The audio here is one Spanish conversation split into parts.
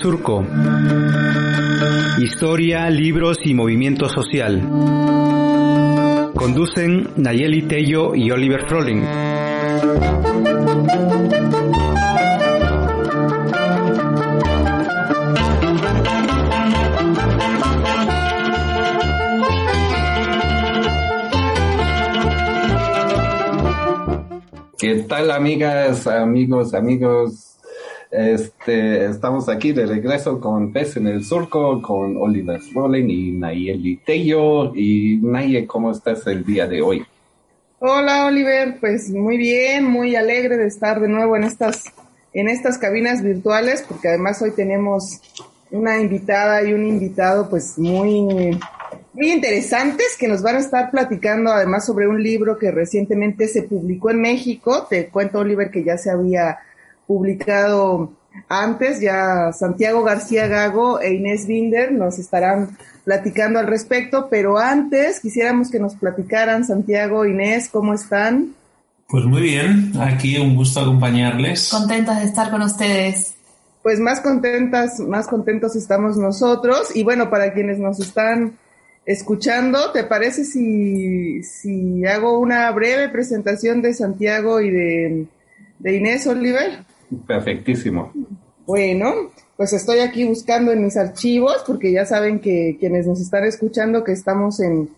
Surco. Historia, libros y movimiento social. Conducen Nayeli Tello y Oliver Froling. ¿Qué tal amigas, amigos, amigos? Este, estamos aquí de regreso con Pez en el Surco, con Oliver Rolling y Nayeli Tello. Y Naye, ¿cómo estás el día de hoy? Hola Oliver, pues muy bien, muy alegre de estar de nuevo en estas, en estas cabinas virtuales, porque además hoy tenemos una invitada y un invitado pues muy, muy interesantes que nos van a estar platicando además sobre un libro que recientemente se publicó en México. Te cuento, Oliver, que ya se había publicado antes, ya Santiago García Gago e Inés Binder nos estarán platicando al respecto, pero antes quisiéramos que nos platicaran, Santiago, Inés, ¿cómo están? Pues muy bien, aquí un gusto acompañarles. Contentas de estar con ustedes. Pues más contentas, más contentos estamos nosotros y bueno, para quienes nos están escuchando, ¿te parece si, si hago una breve presentación de Santiago y de, de Inés Oliver? Perfectísimo. Bueno, pues estoy aquí buscando en mis archivos porque ya saben que quienes nos están escuchando que estamos en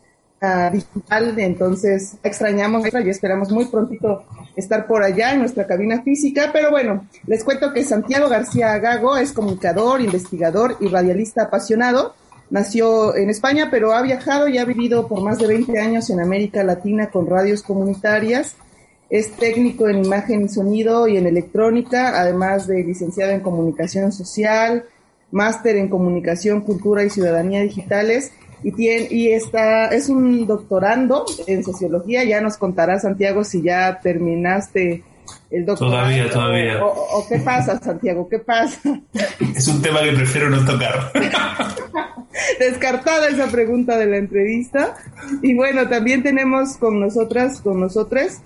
uh, digital, entonces extrañamos y esperamos muy prontito estar por allá en nuestra cabina física, pero bueno, les cuento que Santiago García Gago es comunicador, investigador y radialista apasionado. Nació en España, pero ha viajado y ha vivido por más de 20 años en América Latina con radios comunitarias es técnico en imagen y sonido y en electrónica, además de licenciado en comunicación social, máster en comunicación, cultura y ciudadanía digitales y tiene y está es un doctorando en sociología. Ya nos contará Santiago si ya terminaste el doctorado. Todavía, todavía. O, o, qué pasa, Santiago, qué pasa. Es un tema que prefiero no tocar. Descartada esa pregunta de la entrevista. Y bueno, también tenemos con nosotras, con nosotras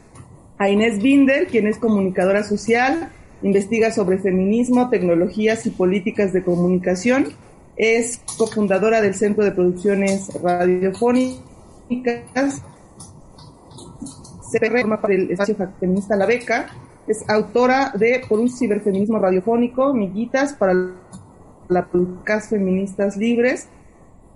a Inés Binder, quien es comunicadora social, investiga sobre feminismo, tecnologías y políticas de comunicación, es cofundadora del Centro de Producciones Radiofónicas, se forma para el espacio feminista La Beca, es autora de Por un ciberfeminismo radiofónico, Miguitas para la podcast Feministas Libres,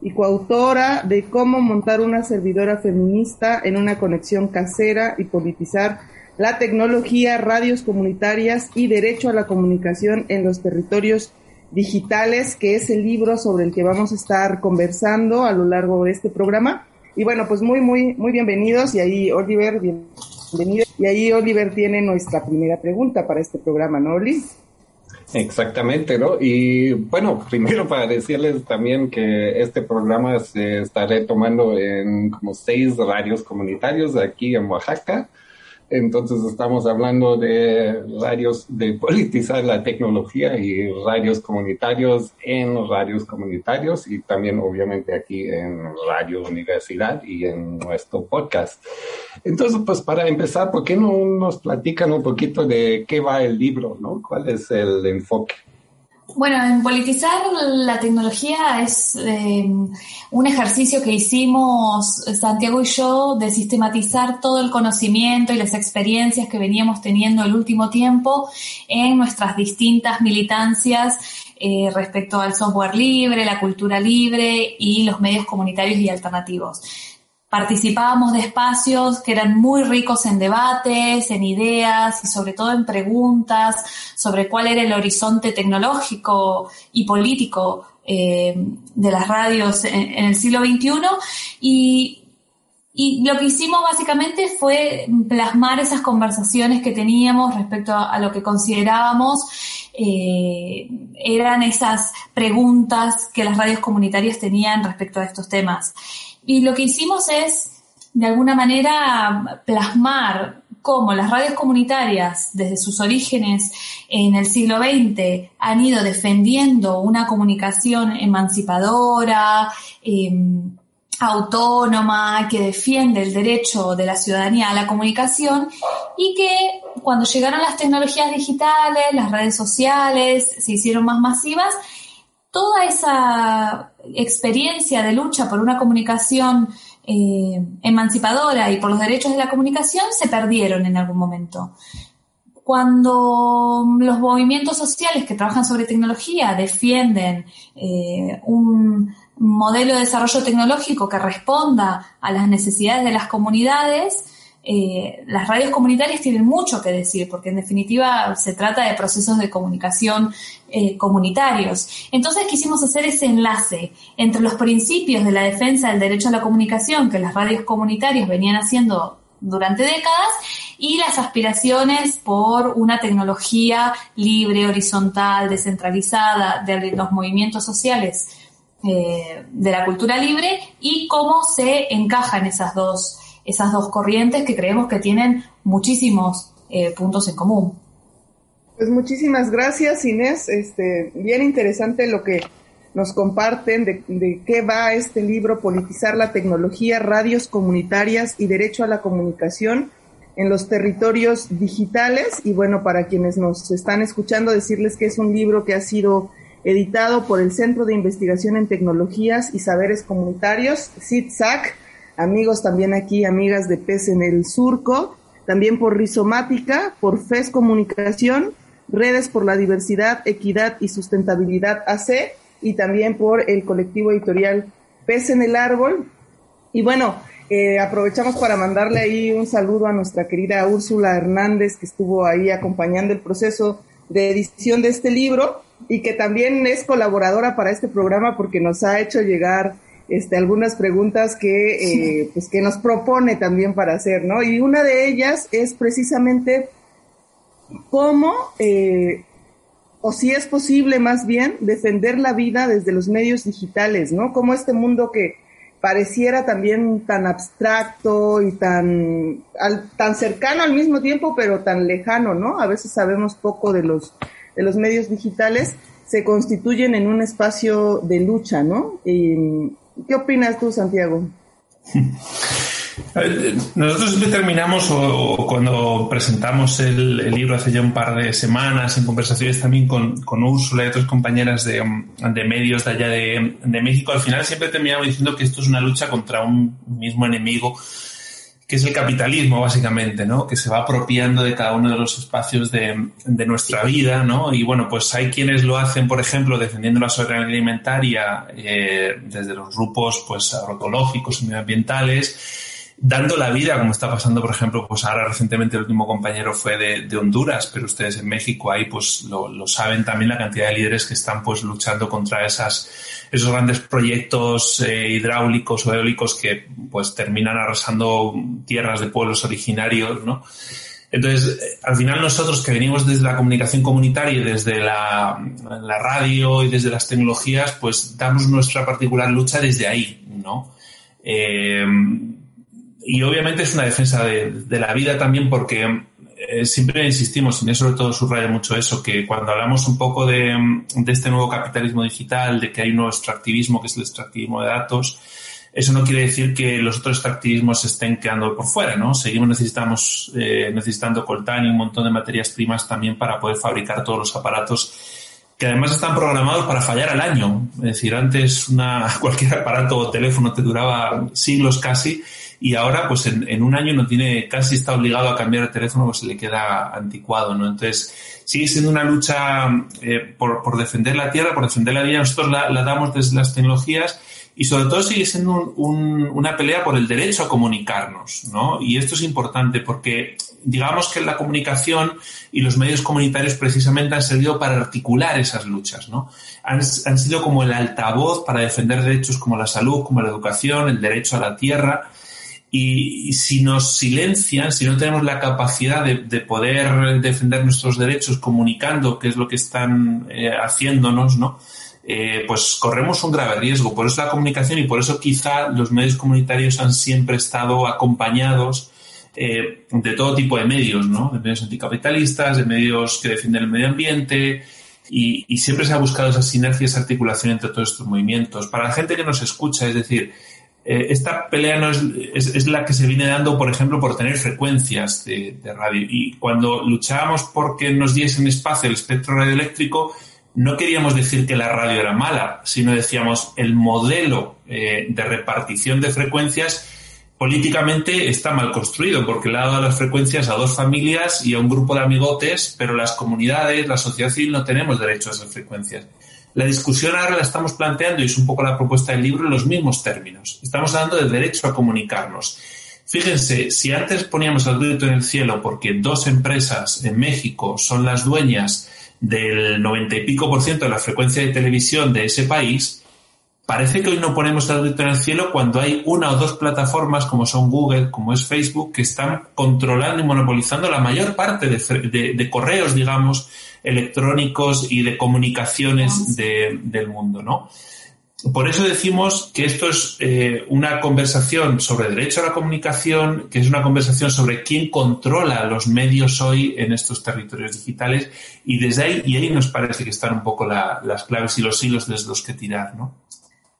y coautora de Cómo montar una servidora feminista en una conexión casera y politizar la tecnología, radios comunitarias y derecho a la comunicación en los territorios digitales, que es el libro sobre el que vamos a estar conversando a lo largo de este programa. Y bueno, pues muy, muy, muy bienvenidos. Y ahí, Oliver, bienvenido. Y ahí, Oliver, tiene nuestra primera pregunta para este programa, ¿no, Oli? Exactamente, ¿no? Y bueno, primero para decirles también que este programa se está retomando en como seis radios comunitarios aquí en Oaxaca. Entonces estamos hablando de radios de politizar la tecnología y radios comunitarios en radios comunitarios y también obviamente aquí en Radio Universidad y en nuestro podcast. Entonces, pues para empezar, ¿por qué no nos platican un poquito de qué va el libro, ¿no? ¿Cuál es el enfoque? Bueno, en politizar la tecnología es eh, un ejercicio que hicimos Santiago y yo de sistematizar todo el conocimiento y las experiencias que veníamos teniendo el último tiempo en nuestras distintas militancias eh, respecto al software libre, la cultura libre y los medios comunitarios y alternativos participábamos de espacios que eran muy ricos en debates, en ideas y sobre todo en preguntas sobre cuál era el horizonte tecnológico y político eh, de las radios en, el siglo XXI y, lo que hicimos básicamente fue plasmar esas conversaciones que teníamos respecto a, a lo que considerábamos eh, eran esas preguntas que las radios comunitarias tenían respecto a estos temas. Y lo que hicimos es, de alguna manera, plasmar cómo las radios comunitarias, desde sus orígenes en el siglo XX, han ido defendiendo una comunicación emancipadora, eh, autónoma, que defiende el derecho de la ciudadanía a la comunicación y que cuando llegaron las tecnologías digitales, las redes sociales se hicieron más masivas, toda esa experiencia de lucha por una comunicación eh, emancipadora y por los derechos de la comunicación se perdieron en algún momento. Cuando los movimientos sociales que trabajan sobre tecnología defienden eh, un modelo de desarrollo tecnológico que responda a las necesidades de las comunidades, eh, las radios comunitarias tienen mucho que decir, porque en definitiva se trata de procesos de comunicación eh, comunitarios. Entonces quisimos hacer ese enlace entre los principios de la defensa del derecho a la comunicación que las radios comunitarias venían haciendo durante décadas y las aspiraciones por una tecnología libre, horizontal, descentralizada de los movimientos sociales eh, de la cultura libre y cómo se encajan esas dos esas dos corrientes que creemos que tienen muchísimos eh, puntos en común. Pues muchísimas gracias Inés, este, bien interesante lo que nos comparten de, de, qué va este libro, Politizar la tecnología, radios comunitarias y derecho a la comunicación en los territorios digitales. Y bueno, para quienes nos están escuchando, decirles que es un libro que ha sido editado por el Centro de Investigación en Tecnologías y Saberes Comunitarios, CITSAC, amigos también aquí, amigas de Pez en el Surco, también por Rizomática, por FES Comunicación, Redes por la Diversidad, Equidad y Sustentabilidad AC y también por el colectivo editorial Pez en el Árbol. Y bueno, eh, aprovechamos para mandarle ahí un saludo a nuestra querida Úrsula Hernández, que estuvo ahí acompañando el proceso de edición de este libro y que también es colaboradora para este programa porque nos ha hecho llegar este, algunas preguntas que, eh, pues que nos propone también para hacer, ¿no? Y una de ellas es precisamente cómo, eh, o si es posible más bien, defender la vida desde los medios digitales, ¿no? Como este mundo que pareciera también tan abstracto y tan, tan cercano al mismo tiempo, pero tan lejano, ¿no? A veces sabemos poco de los, de los medios digitales, se constituyen en un espacio de lucha, ¿no? Y, ¿Qué opinas tú, Santiago? Nosotros terminamos, o, cuando presentamos el, libro hace ya un par de semanas, en conversaciones también con, con Úrsula y otras compañeras de, de medios de allá de, México, al final siempre terminamos diciendo que esto es una lucha contra un mismo enemigo que es el capitalismo, básicamente, ¿no? Que se va apropiando de cada uno de los espacios de, de, nuestra vida, ¿no? Y bueno, pues hay quienes lo hacen, por ejemplo, defendiendo la soberanía alimentaria eh, desde los grupos, pues, agroecológicos y medioambientales, dando la vida, como está pasando, por ejemplo, pues ahora recientemente el último compañero fue de, de Honduras, pero ustedes en México ahí pues lo, lo, saben también la cantidad de líderes que están pues luchando contra esas, esos grandes proyectos eh, hidráulicos o eólicos que pues terminan arrasando tierras de pueblos originarios, ¿no? Entonces, al final nosotros que venimos desde la comunicación comunitaria desde la, radio y desde las tecnologías, pues damos nuestra particular lucha desde ahí, ¿no? Eh, y obviamente es una defensa de, de la vida también porque eh, siempre insistimos, y sobre todo subraya mucho eso, que cuando hablamos un poco de, de, este nuevo capitalismo digital, de que hay un nuevo extractivismo, que es el extractivismo de datos, eso no quiere decir que los otros extractivismos estén quedando por fuera, ¿no? Seguimos necesitamos, eh, necesitando coltán y un montón de materias primas también para poder fabricar todos los aparatos que además están programados para fallar al año. Es decir, antes una, cualquier aparato o teléfono te duraba siglos casi y ahora pues en, en, un año no tiene, casi está obligado a cambiar el teléfono porque se le queda anticuado, ¿no? Entonces sigue siendo una lucha eh, por, por, defender la tierra, por defender la vida, nosotros la, la, damos desde las tecnologías y sobre todo sigue siendo un, una pelea por el derecho a comunicarnos, ¿no? Y esto es importante porque digamos que la comunicación y los medios comunitarios precisamente han servido para articular esas luchas, ¿no? Han, han sido como el altavoz para defender derechos como la salud, como la educación, el derecho a la tierra, y, si nos silencian, si no tenemos la capacidad de, de, poder defender nuestros derechos comunicando qué es lo que están eh, haciéndonos, ¿no? Eh, pues corremos un grave riesgo. Por eso la comunicación y por eso quizá los medios comunitarios han siempre estado acompañados eh, de todo tipo de medios, ¿no? De medios anticapitalistas, de medios que defienden el medio ambiente, y, y, siempre se ha buscado esa sinergia, esa articulación entre todos estos movimientos. Para la gente que nos escucha, es decir, eh, esta pelea no es, la que se viene dando, por ejemplo, por tener frecuencias de, de radio. Y cuando luchábamos porque nos diesen espacio el espectro radioeléctrico, no queríamos decir que la radio era mala, sino decíamos el modelo eh, de repartición de frecuencias políticamente está mal construido porque le ha dado las frecuencias a dos familias y a un grupo de amigotes, pero las comunidades, la sociedad civil no tenemos derecho a esas frecuencias. La discusión ahora la estamos planteando y es un poco la propuesta del libro en los mismos términos. Estamos hablando del derecho a comunicarnos. Fíjense, si antes poníamos el grito en el cielo porque dos empresas en México son las dueñas del noventa y pico por ciento de la frecuencia de televisión de ese país, parece que hoy no ponemos el grito en el cielo cuando hay una o dos plataformas como son Google, como es Facebook, que están controlando y monopolizando la mayor parte de, correos, digamos, electrónicos y de comunicaciones del mundo, ¿no? Por eso decimos que esto es eh, una conversación sobre derecho a la comunicación, que es una conversación sobre quién controla los medios hoy en estos territorios digitales y desde ahí, y ahí nos parece que están un poco las claves y los hilos desde los que tirar, ¿no?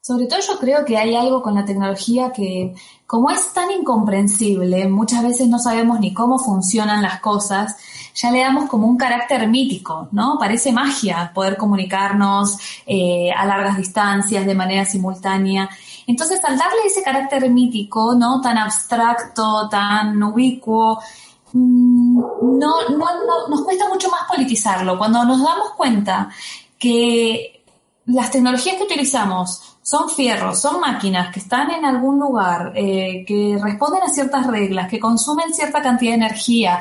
Sobre todo yo creo que hay algo con la tecnología que, como es tan incomprensible, muchas veces no sabemos ni cómo funcionan las cosas, ya le damos como un carácter mítico, ¿no? Parece magia poder comunicarnos eh, a largas distancias de manera simultánea. Entonces, al darle ese carácter mítico, ¿no? Tan abstracto, tan ubicuo, mm, no, no, no, nos cuesta mucho más politizarlo. Cuando nos damos cuenta que las tecnologías que utilizamos son fierros, son máquinas que están en algún lugar, eh, que responden a ciertas reglas, que consumen cierta cantidad de energía,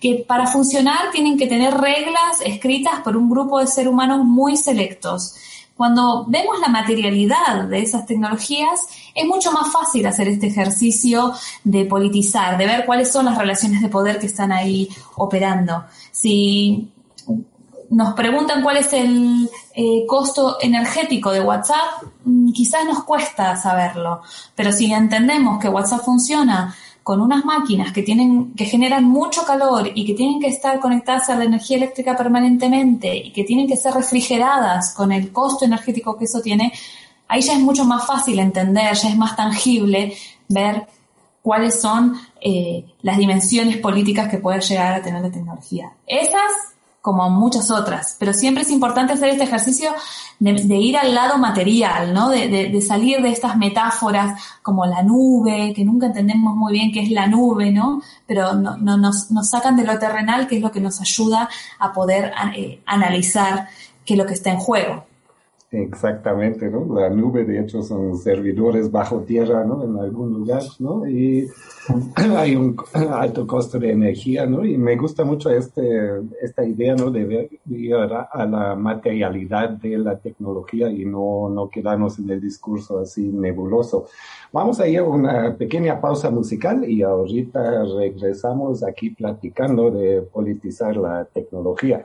que para funcionar tienen que tener reglas escritas por un grupo de seres humanos muy selectos. Cuando vemos la materialidad de esas tecnologías, es mucho más fácil hacer este ejercicio de politizar, de ver cuáles son las relaciones de poder que están ahí operando. Si nos preguntan cuál es el eh, costo energético de WhatsApp, mm, quizás nos cuesta saberlo, pero si entendemos que WhatsApp funciona con unas máquinas que tienen, que generan mucho calor y que tienen que estar conectadas a la energía eléctrica permanentemente y que tienen que ser refrigeradas con el costo energético que eso tiene, ahí ya es mucho más fácil entender, ya es más tangible ver cuáles son eh, las dimensiones políticas que puede llegar a tener la tecnología. Esas como muchas otras, pero siempre es importante hacer este ejercicio de, ir al lado material, ¿no? De, salir de estas metáforas como la nube, que nunca entendemos muy bien qué es la nube, ¿no? Pero no, nos, nos, sacan de lo terrenal, que es lo que nos ayuda a poder eh, analizar qué es lo que está en juego. Exactamente, ¿no? La nube, de hecho, son servidores bajo tierra, ¿no? En algún lugar, ¿no? Y hay un alto costo de energía, ¿no? Y me gusta mucho este, esta idea, ¿no? De ver a la materialidad de la tecnología y no, no quedarnos en el discurso así nebuloso. Vamos a ir a una pequeña pausa musical y ahorita regresamos aquí platicando de politizar la tecnología.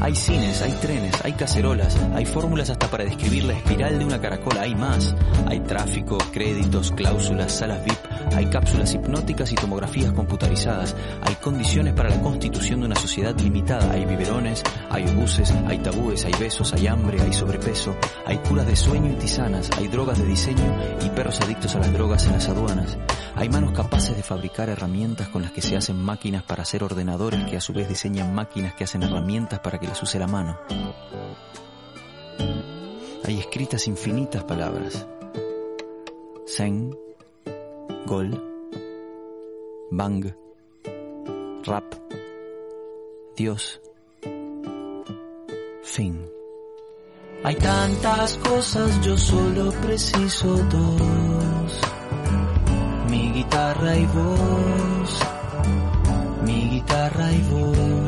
Hay cines, hay trenes, hay cacerolas, hay fórmulas hasta para describir la espiral de una caracola, hay más. Hay tráfico, créditos, cláusulas, salas VIP, hay cápsulas hipnóticas y tomografías computarizadas, hay condiciones para la constitución de una sociedad limitada, hay biberones, hay obuses, hay tabúes, hay besos, hay hambre, hay sobrepeso, hay curas de sueño y tisanas, hay drogas de diseño y perros adictos a las drogas en las aduanas. Hay manos capaces de fabricar herramientas con las que se hacen máquinas para hacer ordenadores que a su vez diseñan máquinas que hacen herramientas para que les use la mano. Hay escritas infinitas palabras. Zen, Gol, Bang, Rap, Dios, fin. Hay tantas cosas, yo solo preciso dos. Mi guitarra y voz, mi guitarra y voz.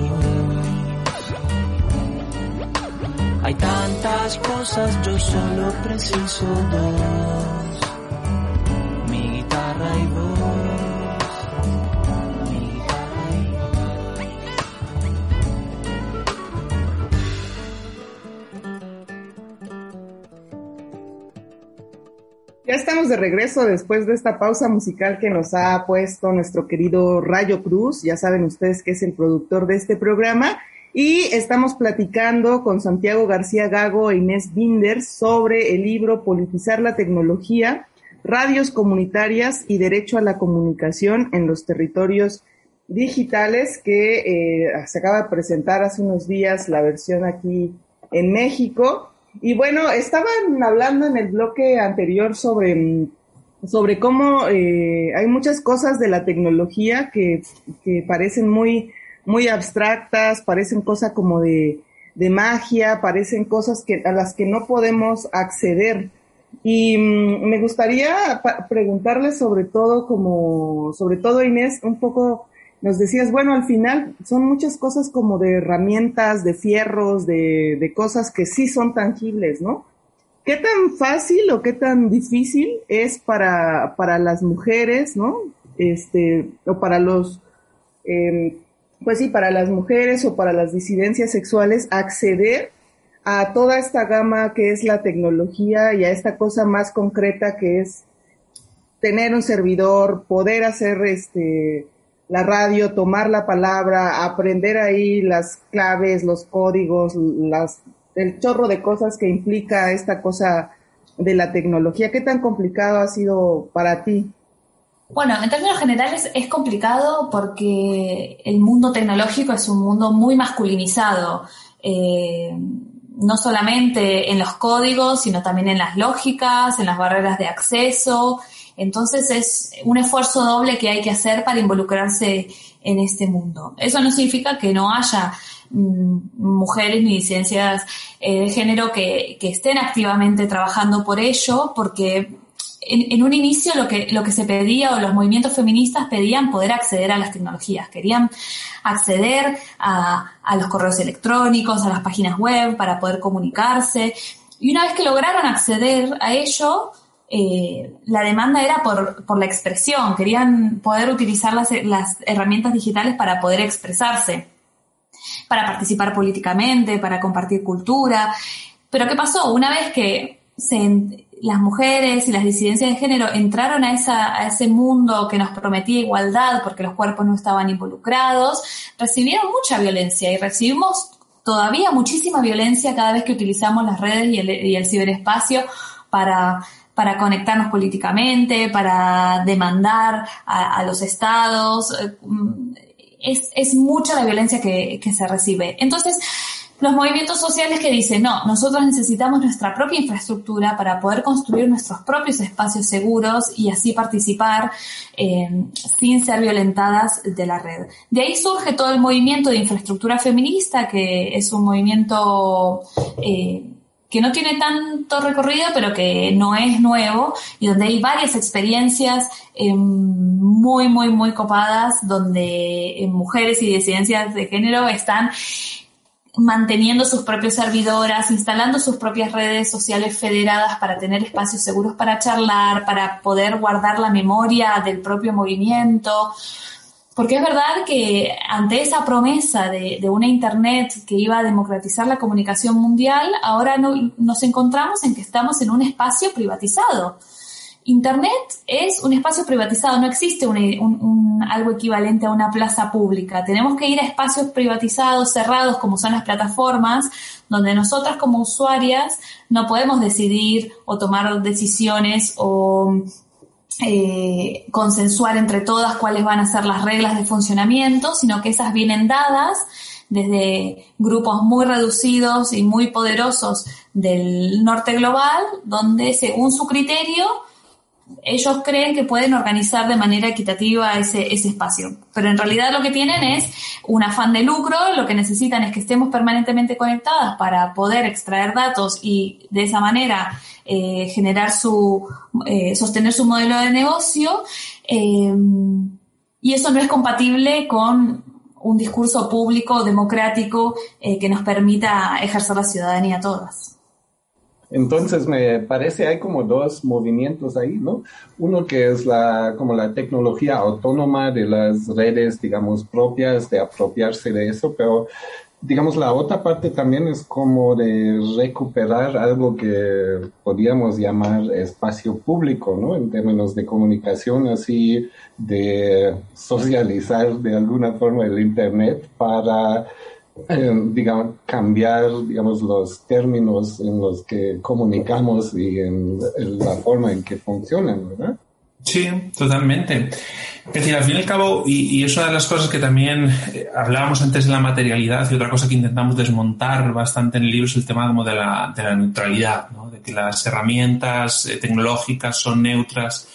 Hay tantas cosas, yo solo preciso dos. Mi guitarra y voz. Mi guitarra y. Ya estamos de regreso después de esta pausa musical que nos ha puesto nuestro querido Rayo Cruz. Ya saben ustedes que es el productor de este programa. Y estamos platicando con Santiago García Gago e Inés Binder sobre el libro Politizar la tecnología, radios comunitarias y derecho a la comunicación en los territorios digitales que eh, se acaba de presentar hace unos días la versión aquí en México. Y bueno, estaban hablando en el bloque anterior sobre, sobre cómo eh, hay muchas cosas de la tecnología que, que parecen muy, muy abstractas, parecen cosas como de, de magia, parecen cosas que, a las que no podemos acceder. Y mm, me gustaría preguntarle sobre todo, como, sobre todo Inés, un poco, nos decías, bueno, al final son muchas cosas como de herramientas, de fierros, de, de cosas que sí son tangibles, ¿no? ¿Qué tan fácil o qué tan difícil es para, para las mujeres, ¿no? Este, o para los, eh, pues sí, para las mujeres o para las disidencias sexuales acceder a toda esta gama que es la tecnología y a esta cosa más concreta que es tener un servidor, poder hacer este la radio, tomar la palabra, aprender ahí las claves, los códigos, las el chorro de cosas que implica esta cosa de la tecnología. ¿Qué tan complicado ha sido para ti? Bueno, en términos generales es complicado porque el mundo tecnológico es un mundo muy masculinizado. Eh, no solamente en los códigos, sino también en las lógicas, en las barreras de acceso. Entonces es un esfuerzo doble que hay que hacer para involucrarse en este mundo. Eso no significa que no haya mm, mujeres ni disidencias eh, de género que, que estén activamente trabajando por ello, porque en, un inicio lo que, lo que se pedía o los movimientos feministas pedían poder acceder a las tecnologías, querían acceder a, a, los correos electrónicos, a las páginas web para poder comunicarse. Y una vez que lograron acceder a ello, eh, la demanda era por, por, la expresión, querían poder utilizar las, las herramientas digitales para poder expresarse, para participar políticamente, para compartir cultura. Pero ¿qué pasó? Una vez que se, las mujeres y las disidencias de género entraron a, esa, a ese mundo que nos prometía igualdad porque los cuerpos no estaban involucrados, recibieron mucha violencia y recibimos todavía muchísima violencia cada vez que utilizamos las redes y el, y el ciberespacio para, para conectarnos políticamente, para demandar a, a los estados. Es, es, mucha la violencia que, que se recibe. Entonces, los movimientos sociales que dicen, no, nosotros necesitamos nuestra propia infraestructura para poder construir nuestros propios espacios seguros y así participar eh, sin ser violentadas de la red. De ahí surge todo el movimiento de infraestructura feminista, que es un movimiento... Eh, que no tiene tanto recorrido, pero que no es nuevo y donde hay varias experiencias eh, muy, muy, muy copadas, donde mujeres y disidencias de género están manteniendo sus propias servidoras, instalando sus propias redes sociales federadas para tener espacios seguros para charlar, para poder guardar la memoria del propio movimiento. Porque es verdad que ante esa promesa de, una Internet que iba a democratizar la comunicación mundial, ahora nos encontramos en que estamos en un espacio privatizado Internet es un espacio privatizado, no existe un, algo equivalente a una plaza pública. Tenemos que ir a espacios privatizados, cerrados, como son las plataformas, donde nosotras como usuarias no podemos decidir o tomar decisiones o eh, consensuar entre todas cuáles van a ser las reglas de funcionamiento, sino que esas vienen dadas desde grupos muy reducidos y muy poderosos del norte global, donde según su criterio ellos creen que pueden organizar de manera equitativa ese, ese espacio. Pero en realidad lo que tienen es un afán de lucro, lo que necesitan es que estemos permanentemente conectadas para poder extraer datos y de esa manera eh, generar su, eh, sostener su modelo de negocio. Eh, y eso no es compatible con un discurso público, democrático, que nos permita ejercer la ciudadanía a todas. Entonces me parece hay como dos movimientos ahí, ¿no? Uno que es la como la tecnología autónoma de las redes, digamos, propias, de apropiarse de eso, pero digamos la otra parte también es como de recuperar algo que podríamos llamar espacio público, ¿no? En términos de comunicación, así de socializar de alguna forma el Internet para eh, digamos, cambiar, digamos, los términos en los que comunicamos y en, la forma en que funcionan, ¿verdad? Sí, totalmente. Es decir, al fin y al cabo, y, es una de las cosas que también eh, hablábamos antes de la materialidad y otra cosa que intentamos desmontar bastante en el libro es el tema como de la, de la neutralidad, ¿no? de que las herramientas eh, tecnológicas son neutras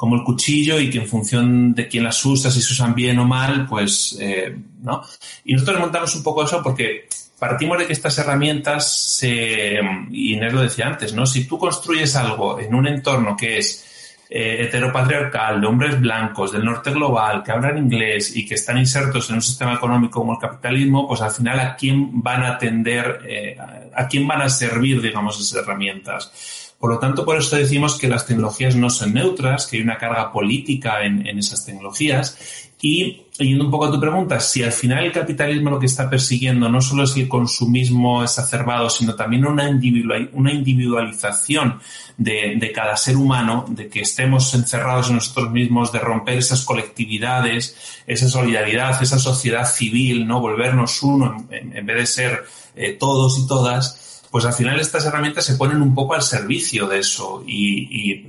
como el cuchillo y que en función de quién las usa, si se usan bien o mal, pues, eh, ¿no? Y nosotros montamos un poco eso porque partimos de que estas herramientas se, y Inés lo decía antes, ¿no? Si tú construyes algo en un entorno que es eh, heteropatriarcal, de hombres blancos, del norte global, que hablan inglés y que están insertos en un sistema económico como el capitalismo, pues al final a quién van a atender, eh, a quién van a servir, digamos, esas herramientas. Por lo tanto, por eso decimos que las tecnologías no son neutras, que hay una carga política en, esas tecnologías. Y yendo un poco a tu pregunta, si al final el capitalismo lo que está persiguiendo no solo es el consumismo exacerbado, sino también una, individualización de, de, cada ser humano, de que estemos encerrados en nosotros mismos, de romper esas colectividades, esa solidaridad, esa sociedad civil, no volvernos uno en, vez de ser eh, todos y todas, pues al final estas herramientas se ponen un poco al servicio de eso y,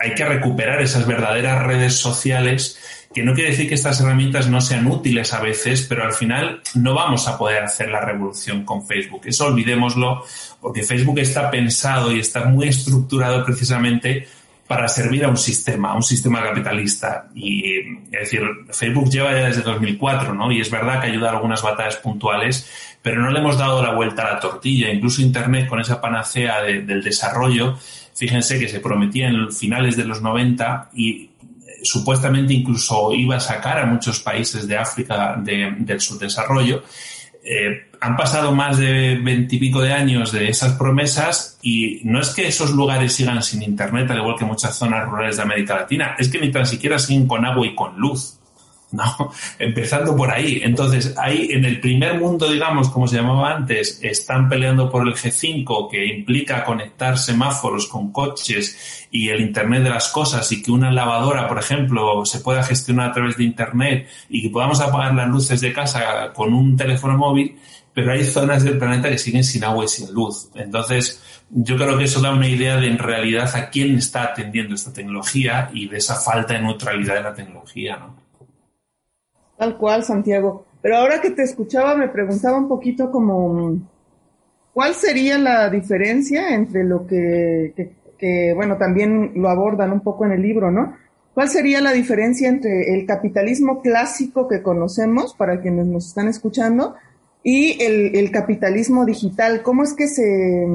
hay que recuperar esas verdaderas redes sociales que no quiere decir que estas herramientas no sean útiles a veces, pero al final no vamos a poder hacer la revolución con Facebook. Eso olvidémoslo, porque Facebook está pensado y está muy estructurado precisamente para servir a un sistema, a un sistema capitalista. Y es decir, Facebook lleva ya desde 2004, ¿no? Y es verdad que ayuda a algunas batallas puntuales, pero no le hemos dado la vuelta a la tortilla. Incluso Internet, con esa panacea del desarrollo, fíjense que se prometía en finales de los 90 y eh, supuestamente incluso iba a sacar a muchos países de África del subdesarrollo. Eh, han pasado más de veintipico de años de esas promesas y no es que esos lugares sigan sin internet, al igual que muchas zonas rurales de América Latina, es que ni tan siquiera siguen con agua y con luz. ¿no? Empezando por ahí. Entonces, ahí en el primer mundo, digamos, como se llamaba antes, están peleando por el G5, que implica conectar semáforos con coches y el Internet de las cosas y que una lavadora, por ejemplo, se pueda gestionar a través de Internet y que podamos apagar las luces de casa con un teléfono móvil, pero hay zonas del planeta que siguen sin agua y sin luz. Entonces, yo creo que eso da una idea de en realidad a quién está atendiendo esta tecnología y de esa falta de neutralidad de la tecnología, ¿no? Tal cual, Santiago. Pero ahora que te escuchaba me preguntaba un poquito como, ¿cuál sería la diferencia entre lo que, bueno, también lo abordan un poco en el libro, ¿no? ¿Cuál sería la diferencia entre el capitalismo clásico que conocemos, para quienes nos están escuchando, y el, el capitalismo digital? ¿Cómo es que se,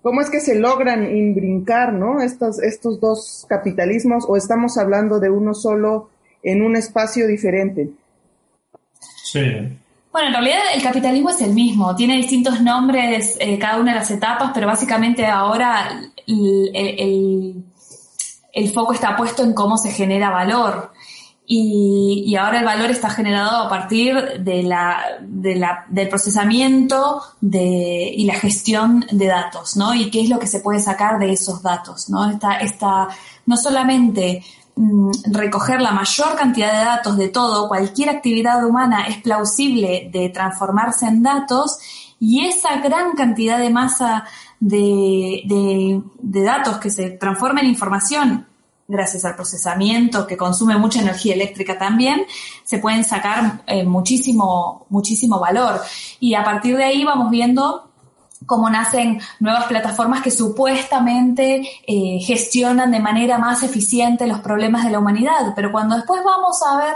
cómo es que se logran imbrincar, ¿no? Estos, estos dos capitalismos, o estamos hablando de uno solo en un espacio diferente. Sí. Bueno, en realidad el capitalismo es el mismo, tiene distintos nombres eh, cada una de las etapas, pero básicamente ahora el, el, foco está puesto en cómo se genera valor. Y, y, ahora el valor está generado a partir de la, de la, del procesamiento de, y la gestión de datos, ¿no? Y qué es lo que se puede sacar de esos datos, ¿no? Está, está no solamente recoger la mayor cantidad de datos de todo, cualquier actividad humana es plausible de transformarse en datos y esa gran cantidad de masa de, de, datos que se transforma en información gracias al procesamiento que consume mucha energía eléctrica también, se pueden sacar eh, muchísimo, muchísimo valor. Y a partir de ahí vamos viendo cómo nacen nuevas plataformas que supuestamente eh, gestionan de manera más eficiente los problemas de la humanidad. Pero cuando después vamos a ver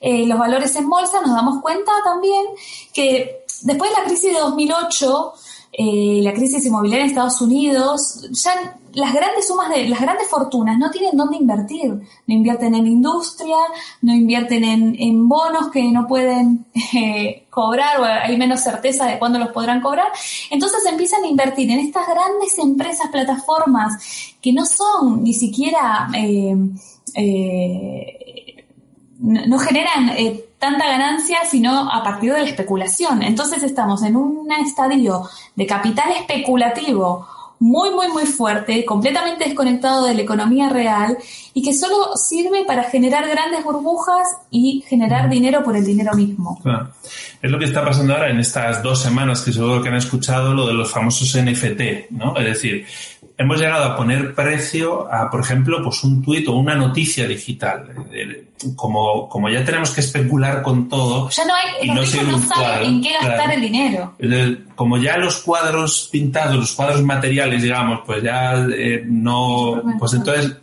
eh, los valores en bolsa, nos damos cuenta también que después de la crisis de 2008, eh, la crisis inmobiliaria en Estados Unidos, ya las grandes sumas de las grandes fortunas no tienen dónde invertir. No invierten en industria, no invierten en, bonos que no pueden eh, cobrar o hay menos certeza de cuándo los podrán cobrar. Entonces empiezan a invertir en estas grandes empresas, plataformas que no son ni siquiera eh, no generan eh, tanta ganancia sino a partir de la especulación. Entonces estamos en un estadio de capital especulativo muy, muy, muy fuerte, completamente desconectado de la economía real y que solo sirve para generar grandes burbujas y generar dinero por el dinero mismo. Es lo que está pasando ahora en estas dos semanas que seguro que han escuchado lo de los famosos NFT, ¿no? Es decir, hemos llegado a poner precio a, por ejemplo, pues un tuit o una noticia digital. Como, como ya tenemos que especular con todo. Ya no hay, y no, saben en qué gastar el dinero. Como ya los cuadros pintados, los cuadros materiales, digamos, pues ya eh, no. Pues entonces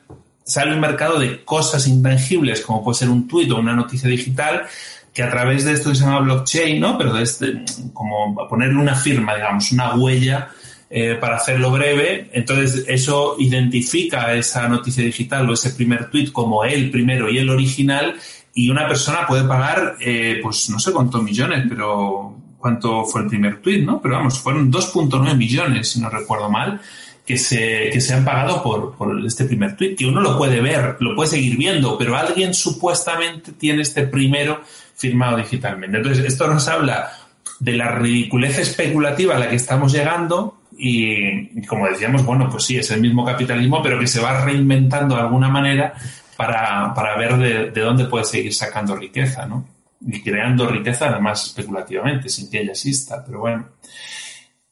sale un mercado de cosas intangibles, como puede ser un tuit o una noticia digital, que a través de esto que se llama blockchain, ¿no? Pero de este, como ponerle una firma, digamos, una huella eh, para hacerlo breve. Entonces, eso identifica esa noticia digital o ese primer tweet como el primero y el original. Y una persona puede pagar, eh, pues no sé cuántos millones, pero cuánto fue el primer tweet, ¿no? Pero vamos, fueron 2.9 millones, si no recuerdo mal, que se, que se han pagado por, por este primer tweet, que uno lo puede ver, lo puede seguir viendo, pero alguien supuestamente tiene este primero firmado digitalmente. Entonces, esto nos habla de la ridiculez especulativa a la que estamos llegando y, como decíamos, bueno, pues sí, es el mismo capitalismo, pero que se va reinventando de alguna manera para, para ver de, de, dónde puede seguir sacando riqueza, ¿no? Y creando riqueza además especulativamente, sin que ella exista, pero bueno.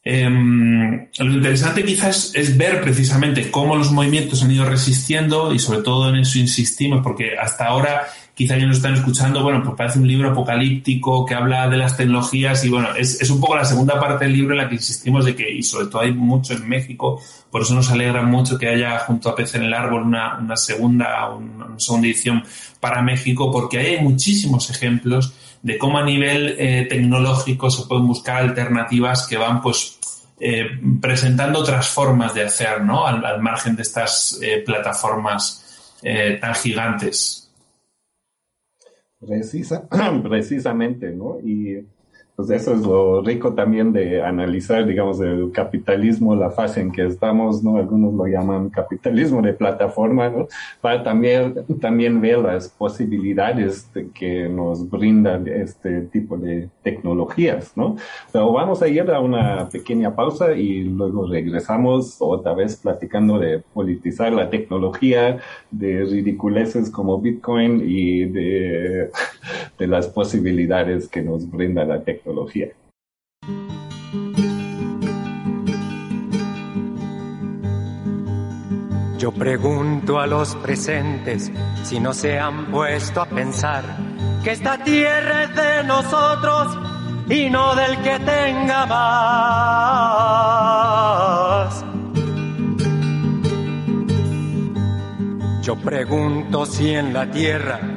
Em, lo interesante quizás es ver precisamente cómo los movimientos han ido resistiendo y sobre todo en eso insistimos, porque hasta ahora quizá ya nos están escuchando, bueno, pues parece un libro apocalíptico que habla de las tecnologías y bueno, es, un poco la segunda parte del libro en la que insistimos de que, y sobre todo hay mucho en México, por eso nos alegra mucho que haya junto a Pez en el Árbol una, segunda, una segunda edición para México, porque hay muchísimos ejemplos de cómo a nivel eh, tecnológico se pueden buscar alternativas que van pues eh, presentando otras formas de hacer, ¿no? Al, margen de estas eh, plataformas tan gigantes. Precisa, precisamente, ¿no? Y pues eso es lo rico también de analizar, digamos, el capitalismo, la fase en que estamos, ¿no? Algunos lo llaman capitalismo de plataforma, ¿no? Para también, también ver las posibilidades que nos brindan este tipo de tecnologías, ¿no? Pero vamos a ir a una pequeña pausa y luego regresamos otra vez platicando de politizar la tecnología, de ridiculeces como Bitcoin y de, de las posibilidades que nos brinda la tecnología. Yo pregunto a los presentes si no se han puesto a pensar que esta tierra es de nosotros y no del que tenga más. Yo pregunto si en la tierra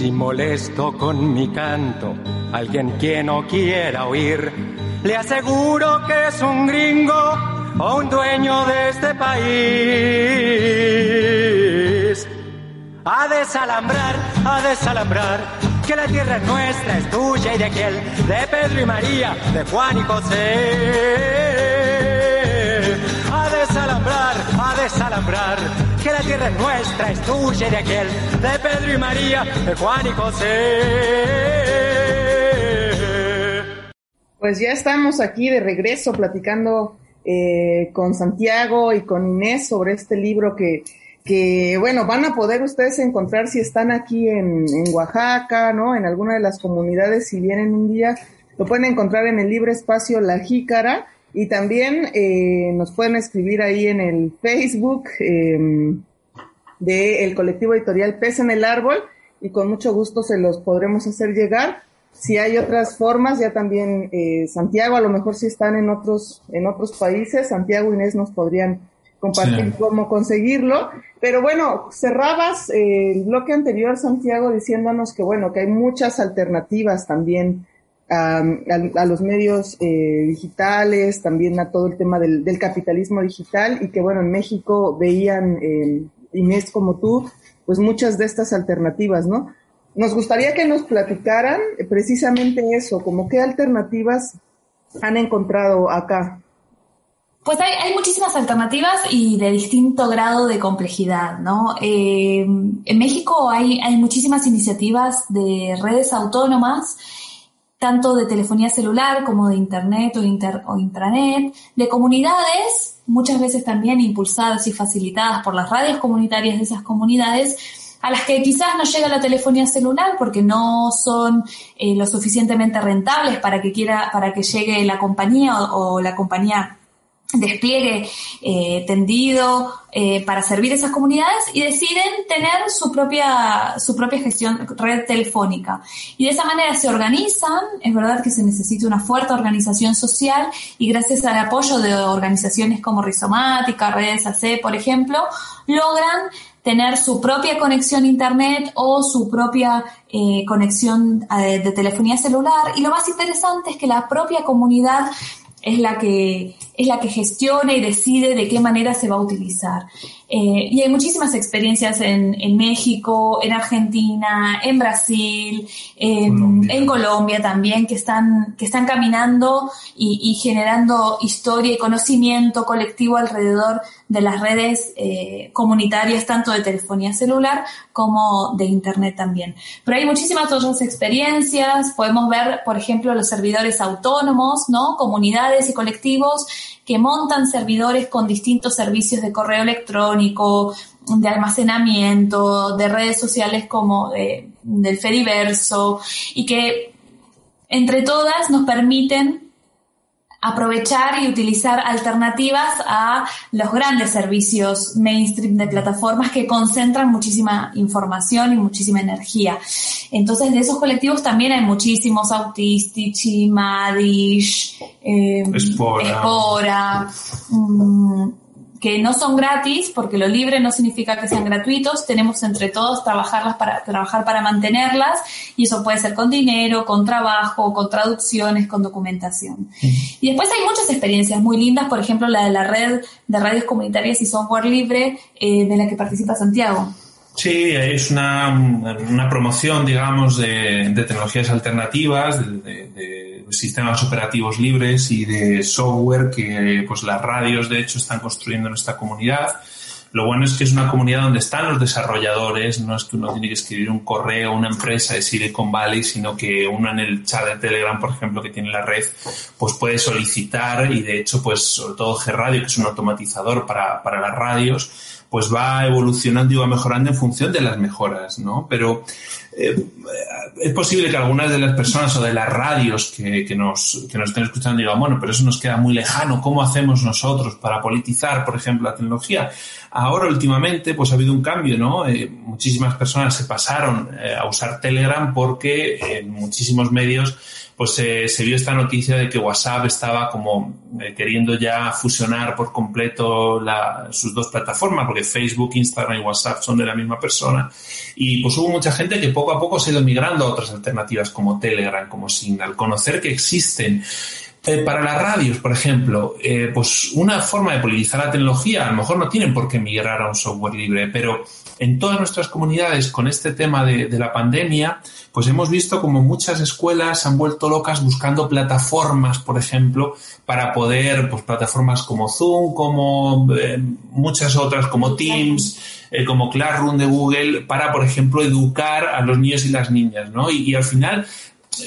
Si molesto con mi canto, alguien que no quiera oír, le aseguro que es un gringo o un dueño de este país. A desalambrar, a desalambrar, que la tierra es nuestra, es tuya y de aquel, de Pedro y María, de Juan y José. A desalambrar, a desalambrar, que la tierra es nuestra, es tuya y de aquel, de Pedro y María, de Juan y José. Pues ya estamos aquí de regreso platicando eh, con Santiago y con Inés sobre este libro que, que, bueno, van a poder ustedes encontrar si están aquí en, Oaxaca, ¿no? En alguna de las comunidades, si vienen un día, lo pueden encontrar en el libre espacio La Jícara y también eh, nos pueden escribir ahí en el Facebook eh, del colectivo editorial Pez en el Árbol y con mucho gusto se los podremos hacer llegar si hay otras formas, ya también eh, Santiago, a lo mejor si están en otros, en otros países, Santiago y Inés nos podrían compartir cómo conseguirlo. Pero bueno, cerrabas eh, el bloque anterior, Santiago, diciéndonos que bueno, que hay muchas alternativas también a, los medios eh, digitales, también a todo el tema del, del, capitalismo digital y que bueno, en México veían, Inés como tú, pues muchas de estas alternativas, ¿no? Nos gustaría que nos platicaran precisamente eso, como qué alternativas han encontrado acá. Pues hay, muchísimas alternativas y de distinto grado de complejidad, ¿no? Eh, en México hay, hay muchísimas iniciativas de redes autónomas, tanto de telefonía celular como de internet o, inter, o intranet, de comunidades, muchas veces también impulsadas y facilitadas por las radios comunitarias de esas comunidades, a las que quizás no llega la telefonía celular porque no son eh, lo suficientemente rentables para que quiera, para que llegue la compañía o, la compañía despliegue eh, tendido eh, para servir esas comunidades y deciden tener su propia su propia gestión red telefónica y de esa manera se organizan es verdad que se necesita una fuerte organización social y gracias al apoyo de organizaciones como Rizomática, Redes AC por ejemplo logran tener su propia conexión a internet o su propia eh, conexión de telefonía celular. Y lo más interesante es que la propia comunidad es la que es la que gestiona y decide de qué manera se va a utilizar. Eh, y hay muchísimas experiencias en, en, México, en Argentina, en Brasil, en Colombia también, que están, que están caminando y, y, generando historia y conocimiento colectivo alrededor de las redes eh, comunitarias, tanto de telefonía celular como de Internet también. Pero hay muchísimas otras experiencias, podemos ver, por ejemplo, los servidores autónomos, ¿no? Comunidades y colectivos que montan servidores con distintos servicios de correo electrónico, de almacenamiento, de redes sociales como de, del Fediverso y que entre todas nos permiten aprovechar y utilizar alternativas a los grandes servicios mainstream de plataformas que concentran muchísima información y muchísima energía. Entonces, de esos colectivos también hay muchísimos, Autistici, Madish, eh, Espora, mm, que no son gratis, porque lo libre no significa que sean gratuitos, tenemos entre todos trabajarlas para, trabajar para mantenerlas, y eso puede ser con dinero, con trabajo, con traducciones, con documentación. Y después hay muchas experiencias muy lindas, por ejemplo, la de la red de radios comunitarias y software libre, eh, de la que participa Santiago. Sí, es una, una promoción, digamos, de, tecnologías alternativas, de, sistemas operativos libres y de software que pues las radios, de hecho, están construyendo en esta comunidad. Lo bueno es que es una comunidad donde están los desarrolladores, no es que uno tiene que escribir un correo a una empresa de Silicon Valley, sino que uno en el chat de Telegram, por ejemplo, que tiene la red, pues puede solicitar y de hecho, pues sobre todo G-Radio, que es un automatizador para, para las radios, pues va evolucionando y va mejorando en función de las mejoras, ¿no? Pero eh, es posible que algunas de las personas o de las radios que, que, nos, que nos estén escuchando digan, bueno, pero eso nos queda muy lejano, ¿cómo hacemos nosotros para politizar, por ejemplo, la tecnología? Ahora, últimamente, pues ha habido un cambio, ¿no? Eh, muchísimas personas se pasaron eh, a usar Telegram porque en muchísimos medios pues se vio esta noticia de que WhatsApp estaba como eh, queriendo ya fusionar por completo sus dos plataformas, porque Facebook, Instagram y WhatsApp son de la misma persona. Y pues hubo mucha gente que poco a poco se ha ido migrando a otras alternativas como Telegram, como Signal, conocer que existen. Eh, para las radios, por ejemplo, eh, pues una forma de politizar la tecnología, a lo mejor no tienen por qué migrar a un software libre, pero en todas nuestras comunidades con este tema de, de la pandemia, pues hemos visto como muchas escuelas se han vuelto locas buscando plataformas, por ejemplo, para poder, pues plataformas como Zoom, como eh, muchas otras, como Teams, eh, como Classroom de Google, para, por ejemplo, educar a los niños y las niñas, ¿no? y al final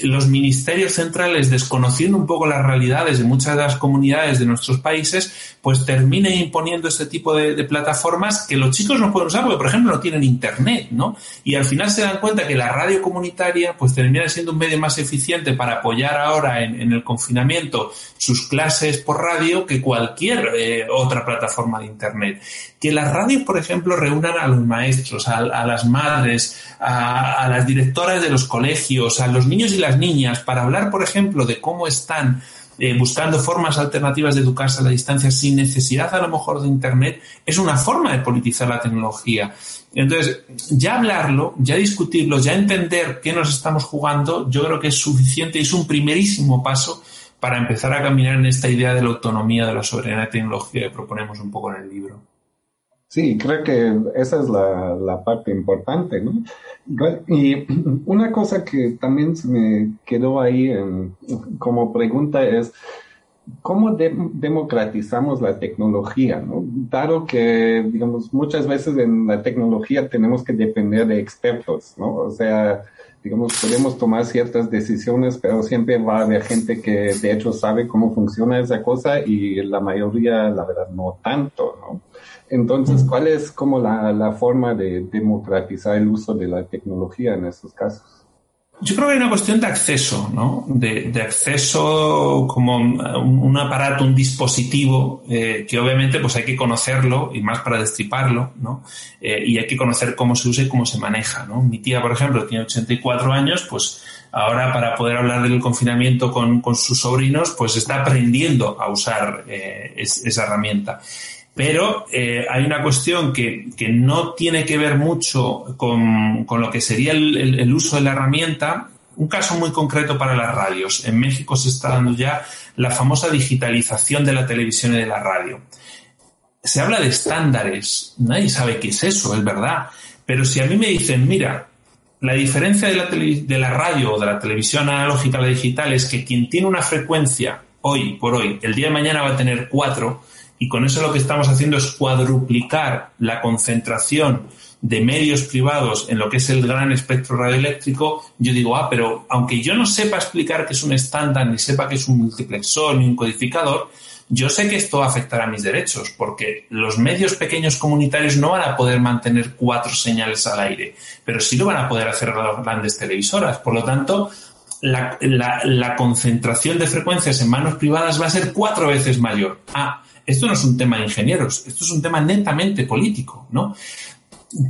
los ministerios centrales, desconociendo un poco las realidades de muchas de las comunidades de nuestros países, pues terminen imponiendo este tipo de, plataformas que los chicos no pueden usar porque, por ejemplo, no tienen internet, ¿no? Y al final se dan cuenta que la radio comunitaria, pues termina siendo un medio más eficiente para apoyar ahora en, el confinamiento sus clases por radio que cualquier eh, otra plataforma de internet. Que las radios, por ejemplo, reúnan a los maestros, a, las madres, a, a las directoras de los colegios, a los niños y las niñas para hablar, por ejemplo, de cómo están eh, buscando formas alternativas de educarse a la distancia sin necesidad a lo mejor de Internet, es una forma de politizar la tecnología. Entonces, ya hablarlo, ya discutirlo, ya entender qué nos estamos jugando, yo creo que es suficiente y es un primerísimo paso para empezar a caminar en esta idea de la autonomía, de la soberanía tecnología que proponemos un poco en el libro. Sí, creo que esa es la, parte importante, ¿no? Y una cosa que también se me quedó ahí como pregunta es, ¿cómo democratizamos la tecnología? ¿no? Dado que, digamos, muchas veces en la tecnología tenemos que depender de expertos, ¿no? O sea, digamos, podemos tomar ciertas decisiones, pero siempre va a haber gente que de hecho sabe cómo funciona esa cosa y la mayoría, la verdad, no tanto, ¿no? Entonces, ¿cuál es como la, forma de democratizar el uso de la tecnología en estos casos? Yo creo que hay una cuestión de acceso, ¿no? De, acceso como un, aparato, un dispositivo, eh, que obviamente pues hay que conocerlo y más para destriparlo, ¿no? Eh, y hay que conocer cómo se usa y cómo se maneja, ¿no? Mi tía, por ejemplo, tiene 84 años, pues ahora para poder hablar del confinamiento con, sus sobrinos, pues está aprendiendo a usar eh, esa herramienta. Pero eh, hay una cuestión que, que, no tiene que ver mucho con, con lo que sería el, el, uso de la herramienta. Un caso muy concreto para las radios. En México se está dando ya la famosa digitalización de la televisión y de la radio. Se habla de estándares. Nadie sabe qué es eso, es verdad. Pero si a mí me dicen, mira, la diferencia de la, de la radio o de la televisión analógica a la digital es que quien tiene una frecuencia hoy por hoy, el día de mañana va a tener cuatro, y con eso lo que estamos haciendo es cuadruplicar la concentración de medios privados en lo que es el gran espectro radioeléctrico, yo digo, ah, pero aunque yo no sepa explicar qué es un estándar, ni sepa qué es un multiplexor, ni un codificador, yo sé que esto afectará a mis derechos, porque los medios pequeños comunitarios no van a poder mantener cuatro señales al aire, pero sí lo van a poder hacer las grandes televisoras. Por lo tanto, la, la concentración de frecuencias en manos privadas va a ser cuatro veces mayor. Ah, esto no es un tema de ingenieros, esto es un tema netamente político, ¿no?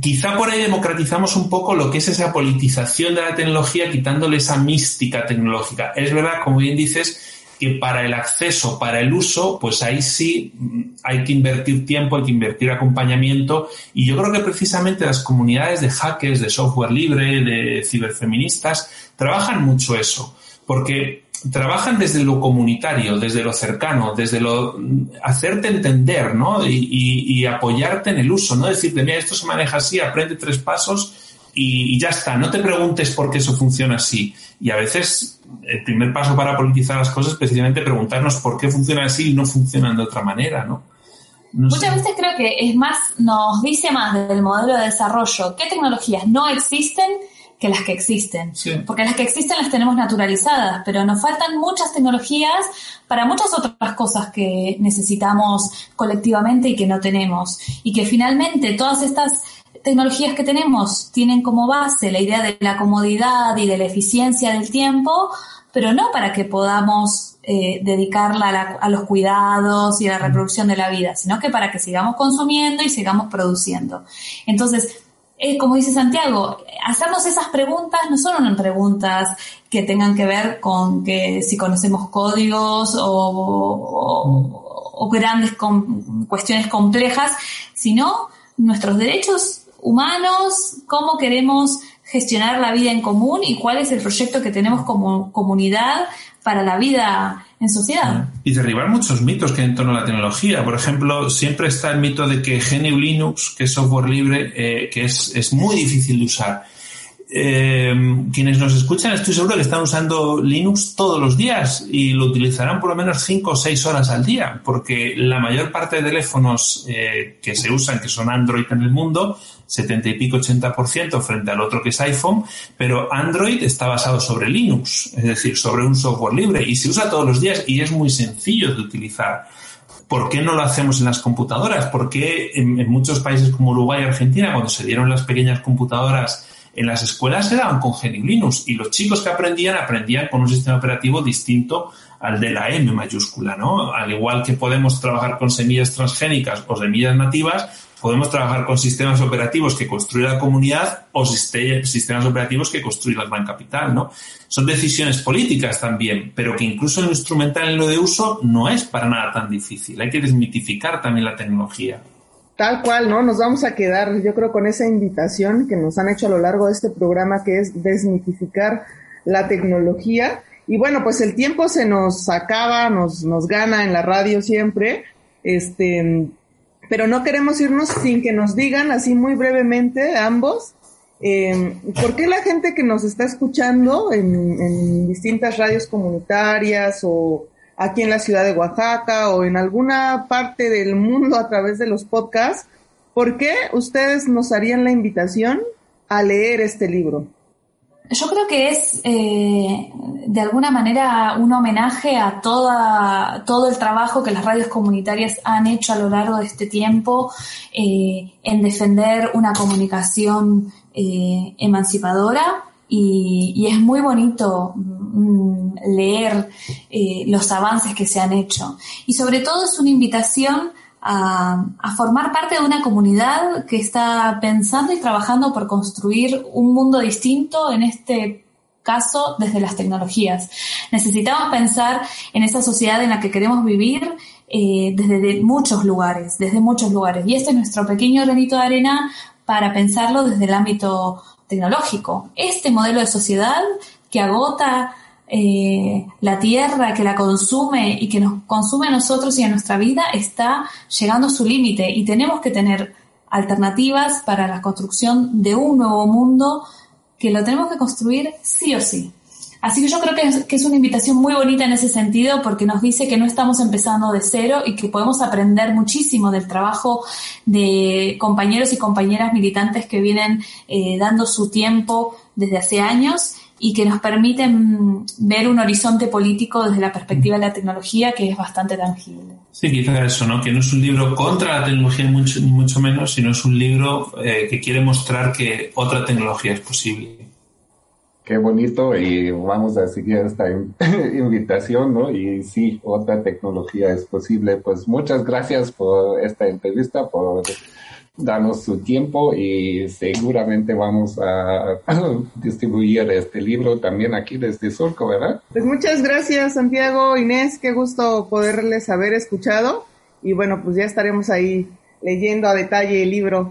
Quizá por ahí democratizamos un poco lo que es esa politización de la tecnología, quitándole esa mística tecnológica. Es verdad, como bien dices, que para el acceso, para el uso, pues ahí sí mm, hay que invertir tiempo, hay que invertir acompañamiento y yo creo que precisamente las comunidades de hackers, de software libre, de ciberfeministas, trabajan mucho eso. Porque trabajan desde lo comunitario, desde lo cercano, desde lo hacerte entender, ¿no? Y, apoyarte en el uso, no decirte, mira, esto se maneja así, aprende tres pasos y, ya está. No te preguntes por qué eso funciona así. Y a veces el primer paso para politizar las cosas es precisamente preguntarnos por qué funciona así y no funcionan de otra manera, ¿no? Muchas veces creo que es más, nos dice más del modelo de desarrollo qué tecnologías no existen que las que existen. Porque las que existen las tenemos naturalizadas, pero nos faltan muchas tecnologías para muchas otras cosas que necesitamos colectivamente y que no tenemos. Y que finalmente todas estas tecnologías que tenemos tienen como base la idea de la comodidad y de la eficiencia del tiempo, pero no para que podamos eh, dedicarla a, los cuidados y a la reproducción de la vida, sino que para que sigamos consumiendo y sigamos produciendo. Entonces, eh, como dice Santiago, hacernos esas preguntas no son preguntas que tengan que ver con que si conocemos códigos o, grandes cuestiones complejas, sino nuestros derechos humanos, cómo queremos gestionar la vida en común y cuál es el proyecto que tenemos como comunidad para la vida en sociedad. Y derribar muchos mitos que hay en torno a la tecnología. Por ejemplo, siempre está el mito de que GNU Linux, que es software libre, eh, que es, es muy difícil de usar. Eh, quienes nos escuchan estoy seguro que están usando Linux todos los días y lo utilizarán por lo menos 5 o 6 horas al día, porque la mayor parte de teléfonos eh, que se usan, que son Android en el mundo, 70 y pico, 80% frente al otro que es iPhone, pero Android está basado sobre Linux, es decir, sobre un software libre y se usa todos los días y es muy sencillo de utilizar. ¿Por qué no lo hacemos en las computadoras? ¿Por qué en, en muchos países como Uruguay y Argentina, cuando se dieron las pequeñas computadoras en las escuelas se daban con y los chicos que aprendían aprendían con un sistema operativo distinto al de la M mayúscula, ¿no? Al igual que podemos trabajar con semillas transgénicas o semillas nativas, podemos trabajar con sistemas operativos que construye la comunidad o sistemas operativos que construye la gran capital, ¿no? Son decisiones políticas también, pero que incluso en lo instrumental en lo de uso no es para nada tan difícil. Hay que desmitificar también la tecnología. Tal cual, ¿no? Nos vamos a quedar, yo creo, con esa invitación que nos han hecho a lo largo de este programa, que es desmitificar la tecnología. Y bueno, pues el tiempo se nos acaba, nos, nos gana en la radio siempre, este, pero no queremos irnos sin que nos digan así muy brevemente ambos, eh, ¿por qué la gente que nos está escuchando en, en distintas radios comunitarias o aquí en la ciudad de Oaxaca o en alguna parte del mundo a través de los podcasts, ¿por qué ustedes nos harían la invitación a leer este libro? Yo creo que es eh, de alguna manera un homenaje a toda, todo el trabajo que las radios comunitarias han hecho a lo largo de este tiempo eh, en defender una comunicación eh, emancipadora y, es muy bonito mm, leer eh, los avances que se han hecho. Y sobre todo es una invitación a, formar parte de una comunidad que está pensando y trabajando por construir un mundo distinto en este caso desde las tecnologías. Necesitamos pensar en esa sociedad en la que queremos vivir eh, desde muchos lugares, desde muchos lugares. Y este es nuestro pequeño granito de arena para pensarlo desde el ámbito tecnológico. Este modelo de sociedad que agota eh, la tierra, que la consume y que nos consume a nosotros y a nuestra vida está llegando a su límite y tenemos que tener alternativas para la construcción de un nuevo mundo que lo tenemos que construir sí o sí. Así que yo creo que es, una invitación muy bonita en ese sentido porque nos dice que no estamos empezando de cero y que podemos aprender muchísimo del trabajo de compañeros y compañeras militantes que vienen eh, dando su tiempo desde hace años y que nos permiten ver un horizonte político desde la perspectiva de la tecnología que es bastante tangible. Sí, quizás eso, ¿no? Que no es un libro contra la tecnología mucho, mucho menos, sino es un libro eh, que quiere mostrar que otra tecnología es posible. Qué bonito y vamos a seguir esta invitación, ¿no? Y sí, otra tecnología es posible. Pues muchas gracias por esta entrevista, por darnos su tiempo y seguramente vamos a distribuir este libro también aquí desde Surco, ¿verdad? Pues muchas gracias, Santiago, Inés, qué gusto poderles haber escuchado y bueno, pues ya estaremos ahí leyendo a detalle el libro.